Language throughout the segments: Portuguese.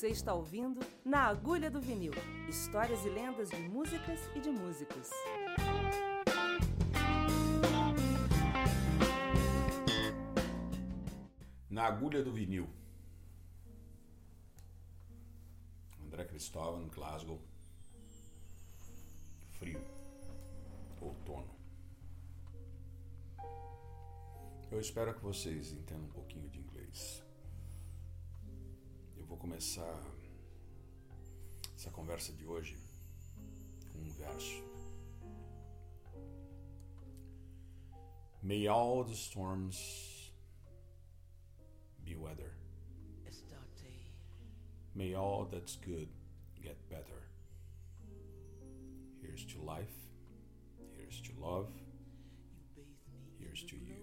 Você está ouvindo Na Agulha do Vinil histórias e lendas de músicas e de músicos. Na Agulha do Vinil. André Cristóvão, Glasgow. Frio. Outono. Eu espero que vocês entendam um pouquinho de inglês. Vou começar essa conversa de hoje com um verso. May all the storms be weather. May all that's good get better. Here's to life. Here's to love. Here's to you.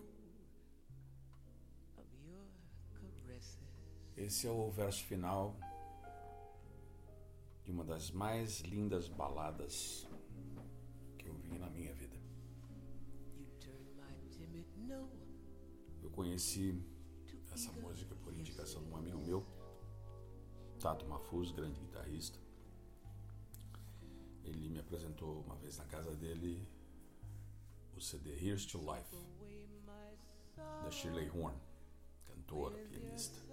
Esse é o verso final de uma das mais lindas baladas que eu vi na minha vida. Eu conheci essa música por indicação de um amigo meu, Tato Mafuz, grande guitarrista. Ele me apresentou uma vez na casa dele o CD Here's to Life, da Shirley Horn, cantora, pianista.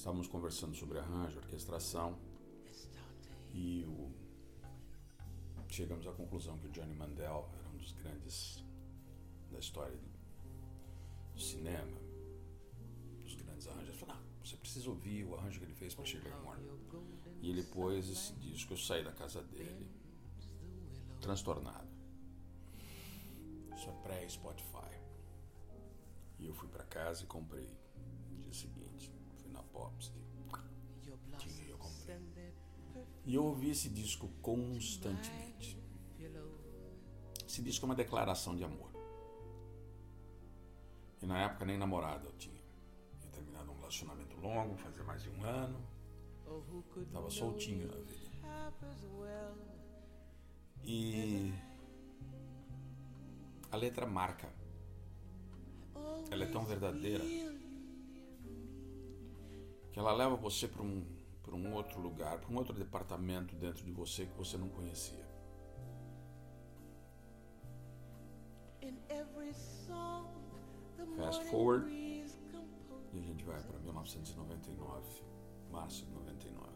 Estávamos conversando sobre arranjo, orquestração e o... chegamos à conclusão que o Johnny Mandel era um dos grandes da história do cinema, dos grandes arranjos. Não, você precisa ouvir o arranjo que ele fez para Shirley Horn. E ele pôs esse disco. Eu saí da casa dele, transtornado. Isso é pré-Spotify. E eu fui para casa e comprei no dia seguinte na Pops e tinha eu comprei. E eu ouvi esse disco constantemente. Esse disco é uma declaração de amor. E na época nem namorada eu tinha. Tinha terminado um relacionamento longo, fazia mais de um ano. Estava soltinho na vida. E a letra marca. Ela é tão verdadeira que ela leva você para um, para um outro lugar, para um outro departamento dentro de você que você não conhecia. Fast forward e a gente vai para 1999, março de 99.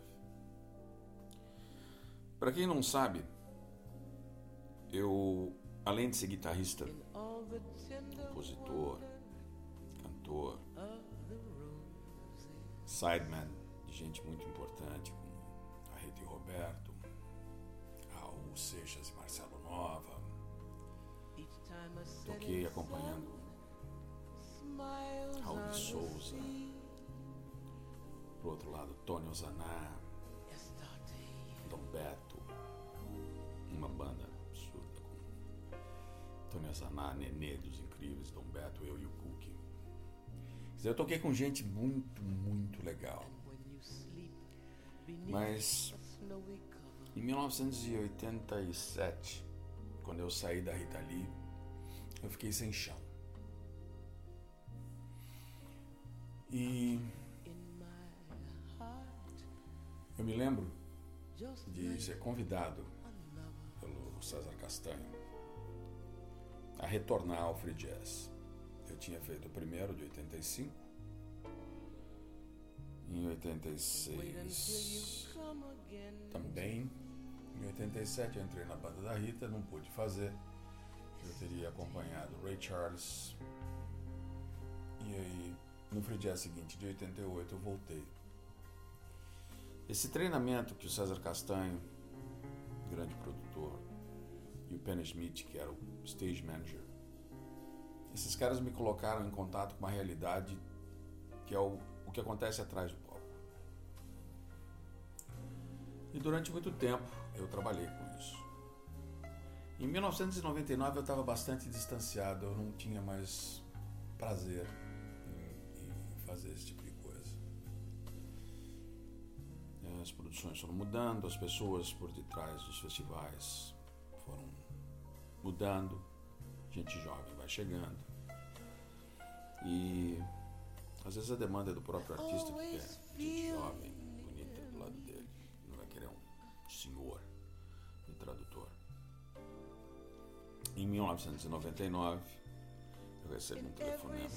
Para quem não sabe, eu, além de ser guitarrista, compositor, cantor, sideman de gente muito importante, como a Rede Roberto, Raul Seixas e Marcelo Nova. Toquei acompanhando Raul de Souza. Pro outro lado, Tony Ozaná, Dom Beto, uma banda absurda com Tony Ozaná, Nenê dos Incríveis, Dom Beto, eu e o Cookie. Eu toquei com gente muito, muito legal. Mas em 1987, quando eu saí da Rita Lee, eu fiquei sem chão. E eu me lembro de ser convidado pelo César Castanho a retornar ao Free Jazz. Eu tinha feito o primeiro de 85. Em 86 também. Em 87 eu entrei na banda da Rita, não pude fazer. Eu teria acompanhado Ray Charles. E aí, no jazz seguinte, de 88, eu voltei. Esse treinamento que o César Castanho, grande produtor, e o Penny Smith, que era o stage manager, esses caras me colocaram em contato com uma realidade que é o, o que acontece atrás do palco. E durante muito tempo eu trabalhei com isso. Em 1999 eu estava bastante distanciado, eu não tinha mais prazer em, em fazer esse tipo de coisa. As produções foram mudando, as pessoas por detrás dos festivais foram mudando gente jovem vai chegando. E Às vezes a demanda é do próprio artista que quer gente jovem, bonita do lado dele. Não vai querer um senhor, um tradutor. Em 1999, eu recebo um telefonema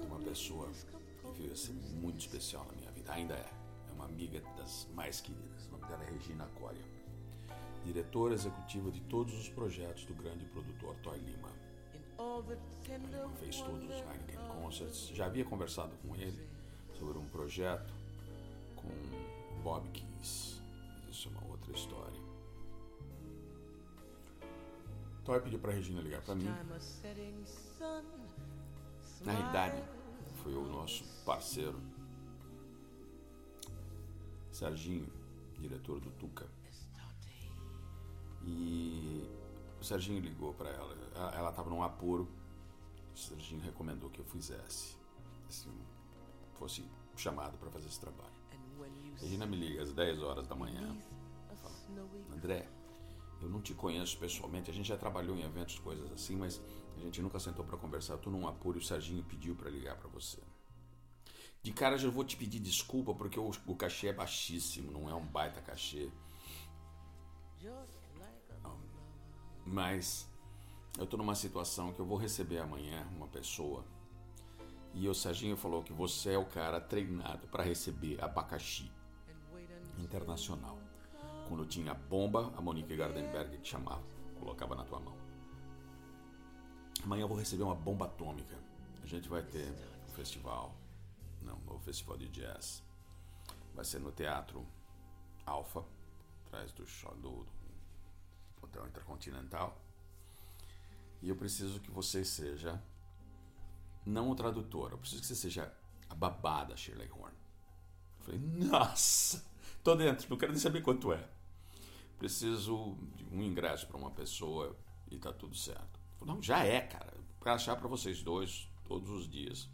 de uma pessoa que veio a ser muito especial na minha vida. Ainda é. É uma amiga das mais queridas. O nome dela é Regina Coria. Diretora executiva de todos os projetos do grande produtor Toy Lima. Lima fez todos os Heineken Concerts. Já havia conversado com ele sobre um projeto com Bob Keys. Mas isso é uma outra história. Toy pediu para Regina ligar para mim. Na realidade, foi o nosso parceiro Serginho, diretor do Tuca. E o Serginho ligou para ela. Ela estava num apuro. O Serginho recomendou que eu fizesse, assim, fosse chamado para fazer esse trabalho. Regina me liga às 10 horas da manhã. Fala, André, eu não te conheço pessoalmente. A gente já trabalhou em eventos, coisas assim, mas a gente nunca sentou para conversar. Eu tô num apuro e o Serginho pediu para ligar para você. De cara já vou te pedir desculpa porque o, o cachê é baixíssimo, não é um baita cachê. Mas eu estou numa situação que eu vou receber amanhã uma pessoa e o Serginho falou que você é o cara treinado para receber abacaxi internacional. Quando tinha bomba, a Monique Gardenberg te chamava, colocava na tua mão. Amanhã eu vou receber uma bomba atômica. A gente vai ter um festival, não, um novo festival de jazz. Vai ser no Teatro Alfa, atrás do, do, do Hotel Intercontinental. E eu preciso que você seja, não o tradutor, eu preciso que você seja a babada Shirley Horn. Eu falei, nossa, tô dentro, não quero nem saber quanto é. Preciso de um ingresso para uma pessoa e tá tudo certo. Falei, não, já é, cara. Para achar para vocês dois todos os dias.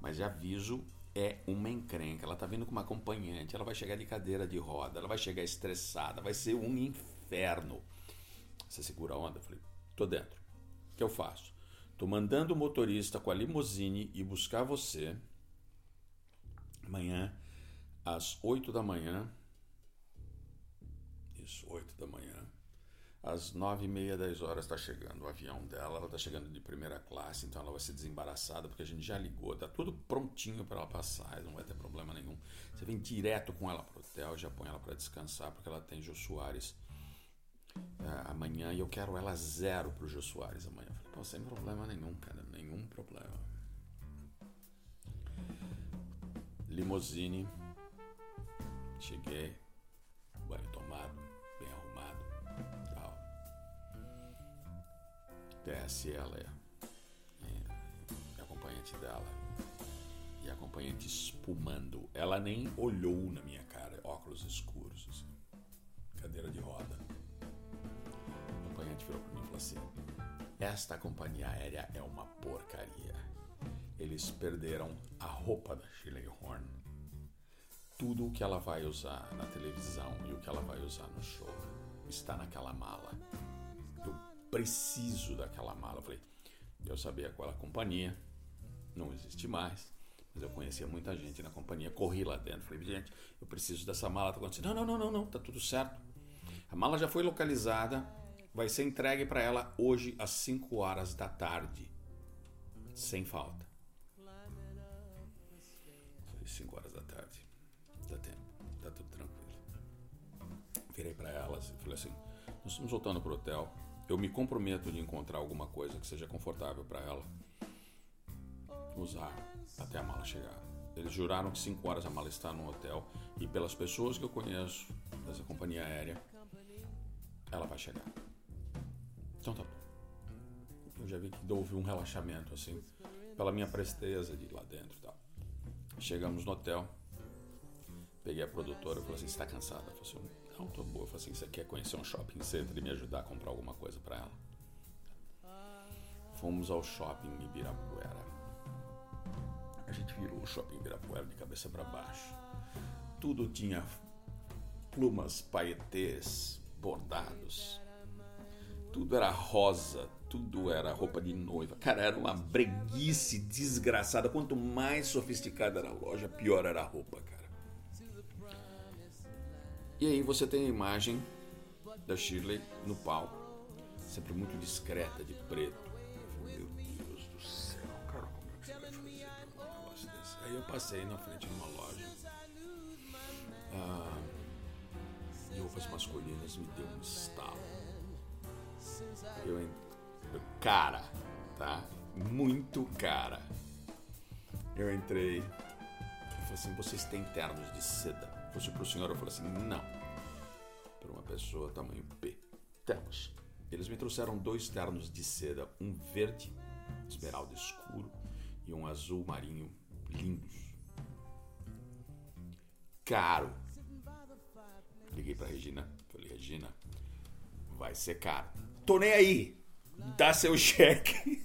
Mas aviso, é uma encrenca. Ela tá vindo com uma acompanhante, ela vai chegar de cadeira de roda, ela vai chegar estressada, vai ser um inferno. Você segura a onda? Eu falei, tô dentro. O que eu faço? Tô mandando o motorista com a limusine ir buscar você amanhã às 8 da manhã. Isso, 8 da manhã. Às 9 e meia, 10 horas está chegando o avião dela. Ela está chegando de primeira classe, então ela vai ser desembaraçada, porque a gente já ligou, tá tudo prontinho para ela passar, não vai ter problema nenhum. Você vem direto com ela pro hotel, já põe ela para descansar, porque ela tem Jô Soares é, amanhã e eu quero ela zero pro Jô Soares amanhã. Eu falei, pô, sem problema nenhum, cara, nenhum problema. Limousine, cheguei, banho tomado, bem arrumado, tal. Desce ela e a acompanhante dela e acompanhante espumando. Ela nem olhou na minha cara, óculos escuros, assim, cadeira de roda virou para mim e falou assim: Esta companhia aérea é uma porcaria. Eles perderam a roupa da Shirley Horn. Tudo o que ela vai usar na televisão e o que ela vai usar no show está naquela mala. Eu preciso daquela mala. Eu falei, eu sabia qual a companhia, não existe mais, mas eu conhecia muita gente na companhia, corri lá dentro, falei, gente, eu preciso dessa mala, tá acontecendo. Não, não, não, não, não, tá tudo certo. A mala já foi localizada, vai ser entregue para ela hoje às 5 horas da tarde. Sem falta. 5 horas da tarde. Dá tempo. Tá tudo tranquilo. Virei para elas e falei assim: Nós estamos voltando pro hotel. Eu me comprometo de encontrar alguma coisa que seja confortável para ela usar até a mala chegar. Eles juraram que 5 horas a mala está no hotel e pelas pessoas que eu conheço dessa companhia aérea, ela vai chegar. Então tá bom. Eu já vi que houve um relaxamento, assim, pela minha presteza de ir lá dentro e tal. Chegamos no hotel, peguei a produtora e falei assim: Você tá cansada? Ela falou assim: Não, tô boa. Eu falei assim: Você quer conhecer um shopping center e me ajudar a comprar alguma coisa para ela? Fomos ao shopping Ibirapuera. A gente virou o shopping Ibirapuera de cabeça para baixo. Tudo tinha plumas, paetês, bordados tudo era rosa, tudo era roupa de noiva. Cara, era uma breguice desgraçada. Quanto mais sofisticada era a loja, pior era a roupa, cara. E aí você tem a imagem da Shirley no palco, sempre muito discreta, de preto. Meu Deus do céu, cara, como é que você vai fazer um negócio desse? Aí eu passei na frente de uma loja. Ah, de roupas masculinas me deu um estalo. Eu, eu cara, tá? Muito cara. Eu entrei e falei assim: vocês têm ternos de seda? Fosse para o senhor, eu falei assim: não. Para uma pessoa tamanho P. Temos. Eles me trouxeram dois ternos de seda, um verde, esmeralda escuro, e um azul marinho lindos. Caro. Liguei para Regina, falei: Regina, vai ser caro. Tô nem aí. Dá seu cheque,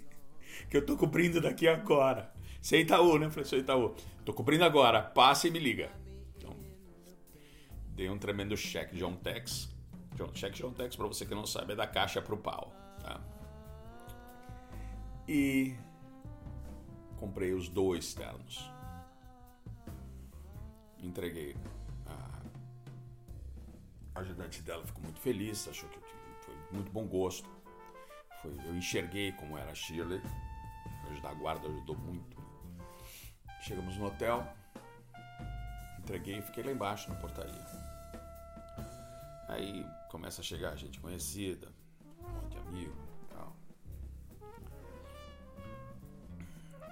que eu tô cobrindo daqui agora. Você é Itaú, né? Falei, sou Itaú. Tô cobrindo agora, passa e me liga. Então, dei um tremendo cheque John Tex. John, cheque John Tex, pra você que não sabe, é da caixa pro pau. Tá? E comprei os dois ternos. Entreguei. A ajudante dela ficou muito feliz, achou que foi muito bom gosto. Foi, eu enxerguei como era a Shirley. Ajudar guarda ajudou muito. Chegamos no hotel, entreguei e fiquei lá embaixo na portaria. Aí começa a chegar gente conhecida, um monte de amigo tal.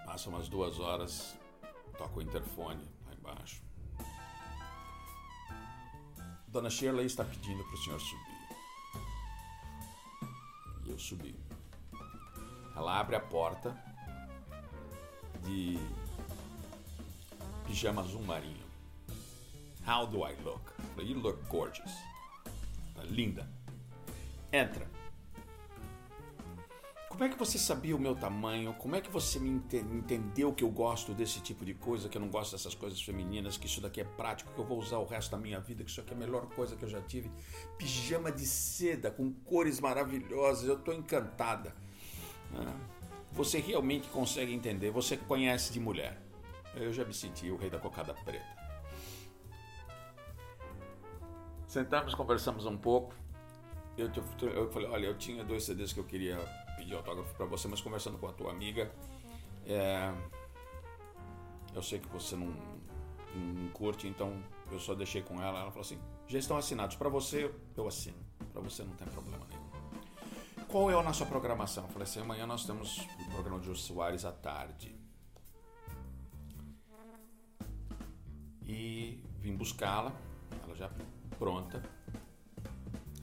Passa umas duas horas, toca o interfone lá embaixo. Dona Shirley está pedindo para o senhor subir. Eu subi. Ela abre a porta de pijama azul marinho. How do I look? You look gorgeous. Tá linda. Entra. Como é que você sabia o meu tamanho? Como é que você me ente entendeu que eu gosto desse tipo de coisa, que eu não gosto dessas coisas femininas, que isso daqui é prático, que eu vou usar o resto da minha vida, que isso aqui é a melhor coisa que eu já tive? Pijama de seda com cores maravilhosas, eu tô encantada. Ah, você realmente consegue entender, você conhece de mulher. Eu já me senti o rei da cocada preta. Sentamos, conversamos um pouco. Eu, eu falei, olha, eu tinha dois CDs que eu queria pedir autógrafo para você, mas conversando com a tua amiga, é, eu sei que você não, não curte, então eu só deixei com ela. Ela falou assim: já estão assinados. Para você, eu assino. Para você não tem problema nenhum. Qual é a nossa programação? Eu falei assim: amanhã nós temos o programa de Jô Soares à tarde. E vim buscá-la, ela já pronta,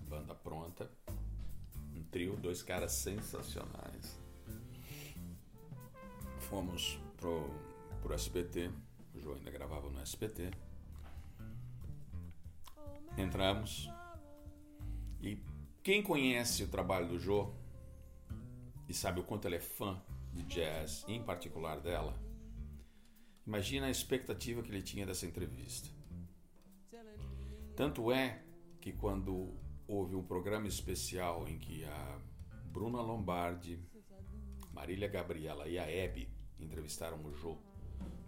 banda pronta, trio, dois caras sensacionais. Fomos pro, pro SBT, o João ainda gravava no SBT. Entramos e quem conhece o trabalho do Jô e sabe o quanto ele é fã de jazz, em particular dela, imagina a expectativa que ele tinha dessa entrevista. Tanto é que quando houve um programa especial em que a Bruna Lombardi, Marília Gabriela e a Hebe entrevistaram o Jô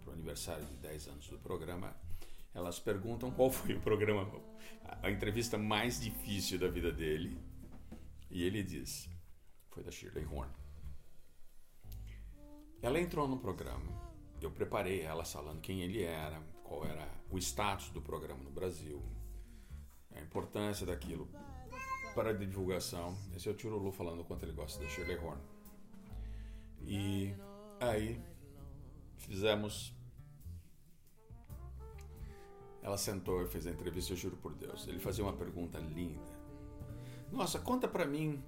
para o aniversário de 10 anos do programa, elas perguntam qual foi o programa, a entrevista mais difícil da vida dele. E ele diz: foi da Shirley Horn. Ela entrou no programa. Eu preparei ela falando quem ele era, qual era o status do programa no Brasil, a importância daquilo para a divulgação. Esse é o Tirolu falando quanto ele gosta da Shirley Horn. E aí fizemos. Ela sentou e fez a entrevista, eu juro por Deus. Ele fazia uma pergunta linda. Nossa, conta para mim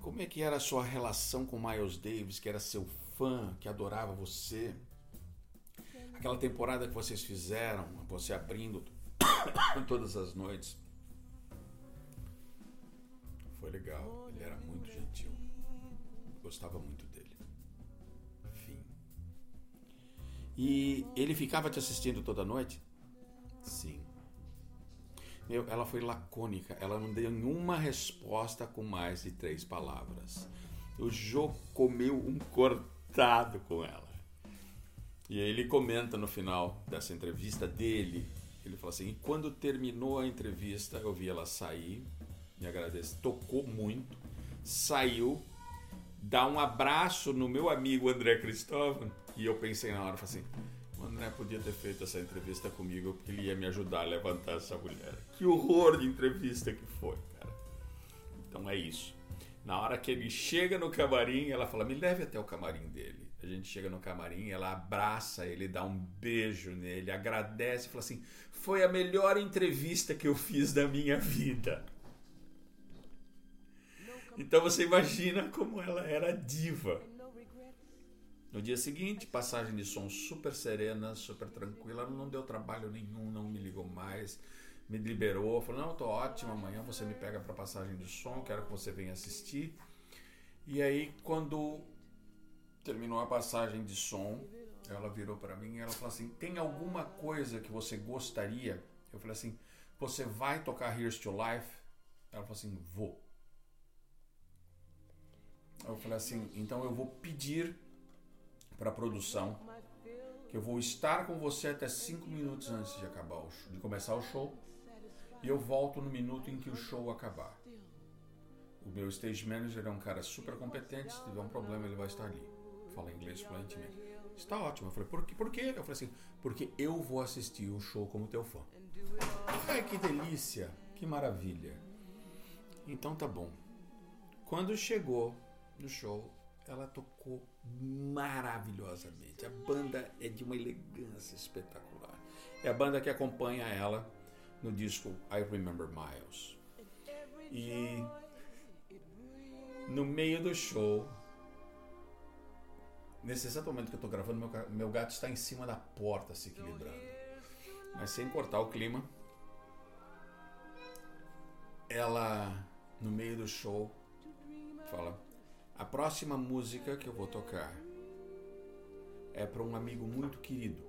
como é que era a sua relação com Miles Davis, que era seu fã, que adorava você. Aquela temporada que vocês fizeram, você abrindo todas as noites. Foi legal, ele era muito gentil. Gostava muito dele. Fim. E ele ficava te assistindo toda noite? Sim. Meu, ela foi lacônica, ela não deu nenhuma resposta com mais de três palavras. O Jô comeu um cortado com ela. E aí ele comenta no final dessa entrevista dele, ele fala assim, e quando terminou a entrevista, eu vi ela sair, me agradece, tocou muito, saiu, dá um abraço no meu amigo André Cristóvão, e eu pensei na hora, falei assim, o André podia ter feito essa entrevista comigo, porque ele ia me ajudar a levantar essa mulher. Que horror de entrevista que foi, cara. Então é isso. Na hora que ele chega no camarim, ela fala, me leve até o camarim dele. A gente chega no camarim, ela abraça ele, dá um beijo nele, agradece e fala assim: foi a melhor entrevista que eu fiz da minha vida. Então você imagina como ela era diva. No dia seguinte, passagem de som super serena, super tranquila, não deu trabalho nenhum, não me ligou mais, me liberou, falou: Não, tô ótimo, amanhã você me pega para passagem de som, quero que você venha assistir. E aí, quando terminou a passagem de som, ela virou para mim e ela falou assim: "Tem alguma coisa que você gostaria?" Eu falei assim: "Você vai tocar Here's to Life?" Ela falou assim: "Vou." Eu falei assim: "Então eu vou pedir para a produção que eu vou estar com você até cinco minutos antes de acabar o show, de começar o show e eu volto no minuto em que o show acabar." O meu stage manager é um cara super competente, se tiver um problema ele vai estar ali fala inglês fluentemente. Está ótimo. Eu falei, por, quê? por quê? Eu falei assim, porque eu vou assistir o show como teu fã. Ai, que delícia, que maravilha. Então tá bom. Quando chegou no show, ela tocou maravilhosamente. A banda é de uma elegância espetacular. É a banda que acompanha ela no disco I Remember Miles. E no meio do show, Nesse exato momento que eu estou gravando, meu, meu gato está em cima da porta se equilibrando. Mas sem cortar o clima, ela, no meio do show, fala: A próxima música que eu vou tocar é para um amigo muito querido.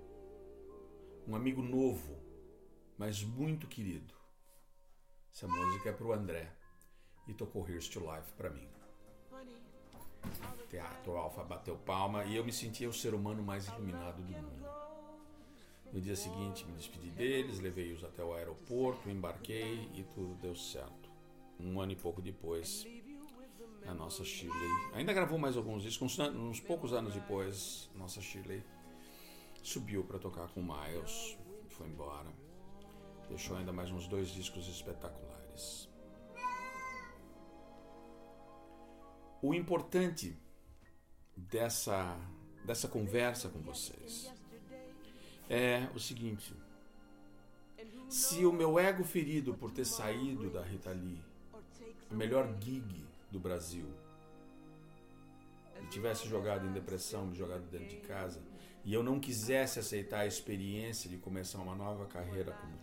Um amigo novo, mas muito querido. Essa música é para o André. E tocou Here's to Life para mim. Teatro Alfa bateu palma e eu me sentia o ser humano mais iluminado do mundo. No dia seguinte me despedi deles, levei-os até o aeroporto, embarquei e tudo deu certo. Um ano e pouco depois, a nossa Shirley ainda gravou mais alguns discos, uns, poucos anos depois, nossa Shirley subiu para tocar com Miles, foi embora. Deixou ainda mais uns dois discos espetaculares. O importante dessa, dessa conversa com vocês é o seguinte: se o meu ego ferido por ter saído da Rita Lee, a melhor gig do Brasil, me tivesse jogado em depressão, me jogado dentro de casa, e eu não quisesse aceitar a experiência de começar uma nova carreira como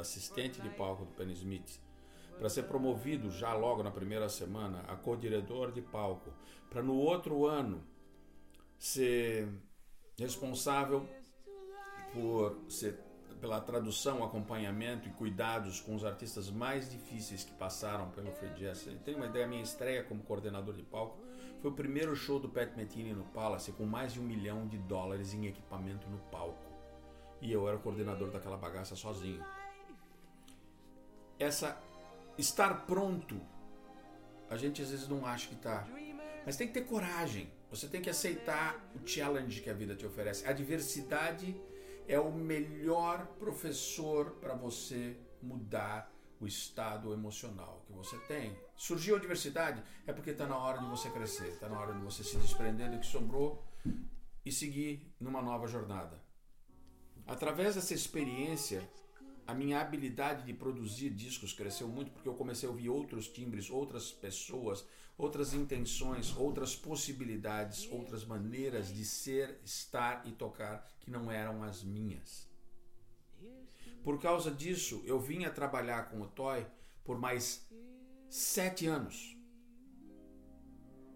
assistente de palco do Penny Smith, para ser promovido já logo na primeira semana a co-diretor de palco, para no outro ano ser responsável por ser pela tradução, acompanhamento e cuidados com os artistas mais difíceis que passaram pelo Free Jazz. Tem uma ideia, minha estreia como coordenador de palco foi o primeiro show do Pat Metheny no Palace com mais de um milhão de dólares em equipamento no palco. E eu era o coordenador daquela bagaça sozinho. Essa estar pronto, a gente às vezes não acha que está. Mas tem que ter coragem. Você tem que aceitar o challenge que a vida te oferece. A diversidade é o melhor professor para você mudar o estado emocional que você tem. Surgiu a diversidade é porque está na hora de você crescer, está na hora de você se desprender do que sobrou e seguir numa nova jornada. Através dessa experiência, a minha habilidade de produzir discos cresceu muito porque eu comecei a ouvir outros timbres, outras pessoas, outras intenções, outras possibilidades, outras maneiras de ser, estar e tocar que não eram as minhas. Por causa disso, eu vim a trabalhar com o Toy por mais sete anos.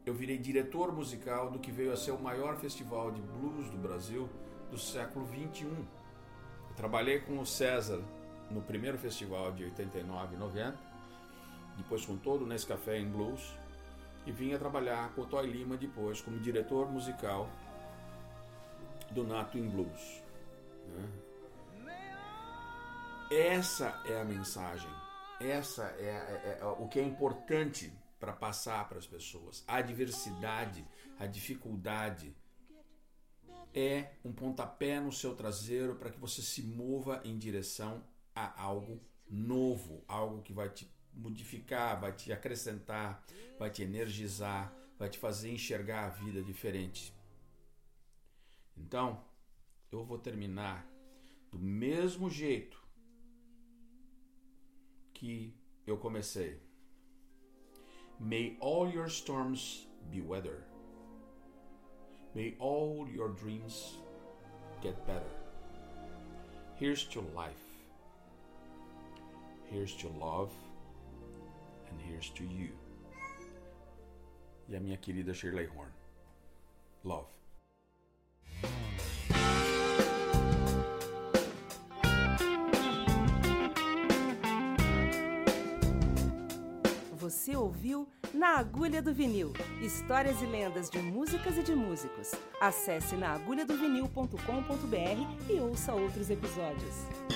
Eu virei diretor musical do que veio a ser o maior festival de blues do Brasil do século 21. Eu trabalhei com o César no primeiro festival de 89 e 90, depois com todo o Nescafé em Blues, e vinha trabalhar com o Toy Lima depois como diretor musical do Nato in Blues. Né? Essa é a mensagem, essa é, é, é o que é importante para passar para as pessoas. A diversidade, a dificuldade é um pontapé no seu traseiro para que você se mova em direção a algo novo, algo que vai te modificar, vai te acrescentar, vai te energizar, vai te fazer enxergar a vida diferente. Então, eu vou terminar do mesmo jeito que eu comecei. May all your storms be weather. May all your dreams get better. Here's to life. Here's to love. And here's to you. E a minha querida Shirley Horn. Love. Você ouviu Na Agulha do Vinil Histórias e lendas de músicas e de músicos. Acesse naagulhadovinil.com.br e ouça outros episódios.